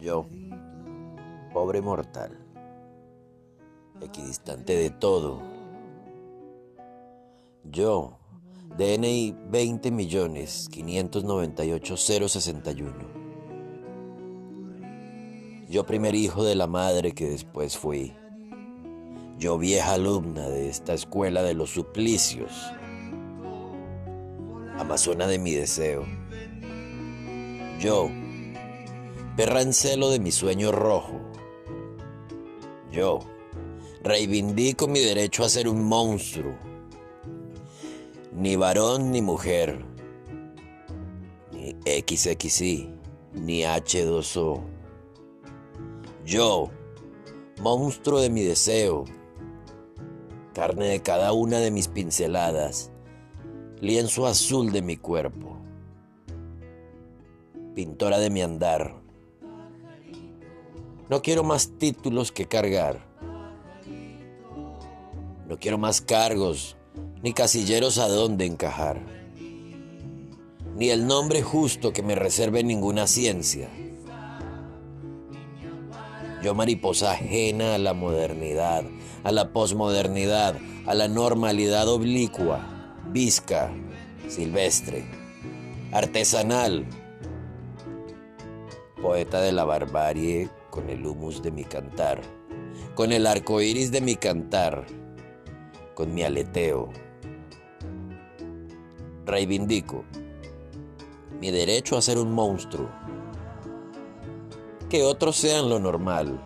Yo, pobre mortal, equidistante de todo. Yo, DNI 20 millones 598 061. Yo primer hijo de la madre que después fui. Yo vieja alumna de esta escuela de los suplicios. Amazona de mi deseo. Yo, perra en celo de mi sueño rojo. Yo, reivindico mi derecho a ser un monstruo. Ni varón ni mujer. Ni XXI, ni H2O. Yo, monstruo de mi deseo. Carne de cada una de mis pinceladas. Lienzo azul de mi cuerpo pintora de mi andar. No quiero más títulos que cargar. No quiero más cargos, ni casilleros a donde encajar. Ni el nombre justo que me reserve ninguna ciencia. Yo mariposa ajena a la modernidad, a la posmodernidad, a la normalidad oblicua, visca, silvestre, artesanal, poeta de la barbarie con el humus de mi cantar, con el arco iris de mi cantar, con mi aleteo. Reivindico mi derecho a ser un monstruo, que otros sean lo normal,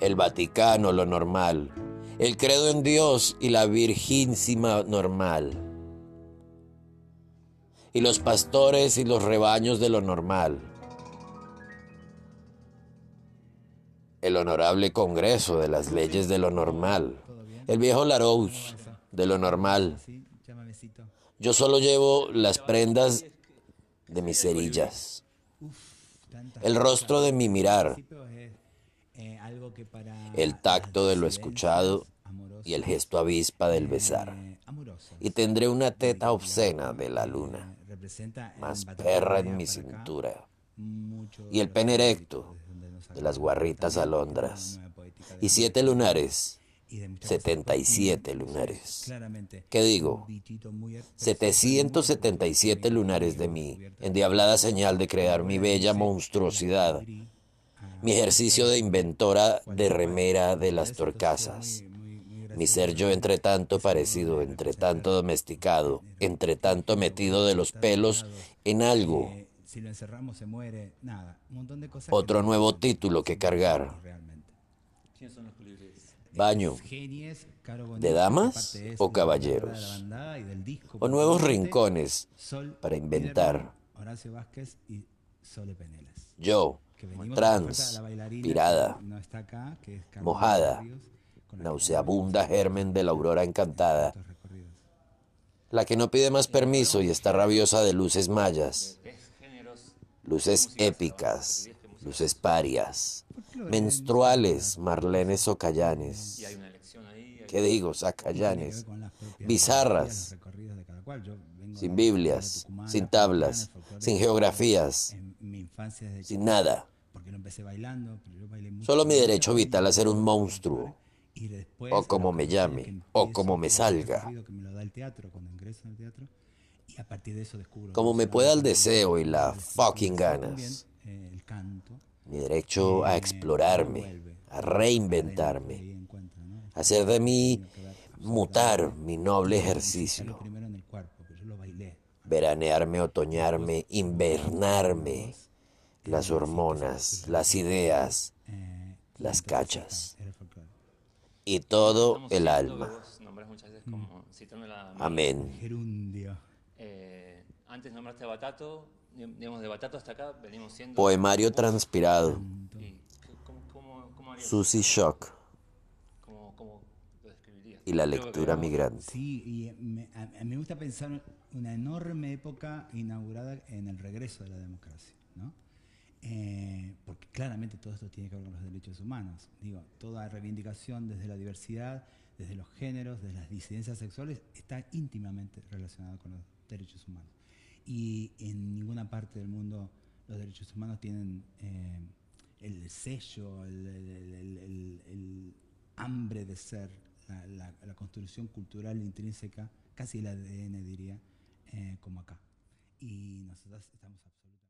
el Vaticano lo normal, el credo en Dios y la virgínsima normal y los pastores y los rebaños de lo normal. El honorable Congreso de las leyes de lo normal. El viejo Larousse de lo normal. Yo solo llevo las prendas de mis cerillas. El rostro de mi mirar. El tacto de lo escuchado y el gesto avispa del besar. Y tendré una teta obscena de la luna más perra en mi cintura, y el pene erecto de las guarritas alondras, y siete lunares, 77 lunares. ¿Qué digo? 777 lunares de mí, endiablada señal de crear mi bella monstruosidad, mi ejercicio de inventora de remera de las torcasas mi ser yo entre tanto parecido, entre tanto domesticado, entre tanto metido de los pelos en algo. Otro nuevo título que cargar. Baño. ¿De damas o caballeros? ¿O nuevos rincones para inventar? Yo, trans, pirada, mojada, nauseabunda germen de la aurora encantada, la que no pide más permiso y está rabiosa de luces mayas, luces épicas, luces parias, menstruales, marlenes o callanes. ¿Qué digo? Sacallanes, bizarras, sin Biblias, sin tablas, sin geografías, sin nada. Solo mi derecho vital a ser un monstruo o como me llame, o como me salga. Como me pueda el deseo y la fucking ganas. Eh, mi derecho a explorarme, a reinventarme, a hacer de mí mutar mi noble ejercicio. Veranearme, otoñarme, invernarme, las hormonas, las ideas, eh, las cachas. y todo el alma. Amén. Eh, antes nombraste Batato, digamos de Batato hasta acá venimos siendo... Poemario transpirado. Susi Shock. ¿Cómo, lo describirías? Y la lectura migrante. Sí, y me, a, me gusta pensar una enorme época inaugurada en el regreso de la democracia, ¿no? Eh, porque claramente todo esto tiene que ver con los derechos humanos. Digo, toda reivindicación desde la diversidad, desde los géneros, desde las disidencias sexuales, está íntimamente relacionada con los derechos humanos. Y en ninguna parte del mundo los derechos humanos tienen eh, el sello, el, hambre de ser, la, construcción cultural intrínseca, casi el ADN diría, eh, como acá. Y nosotros estamos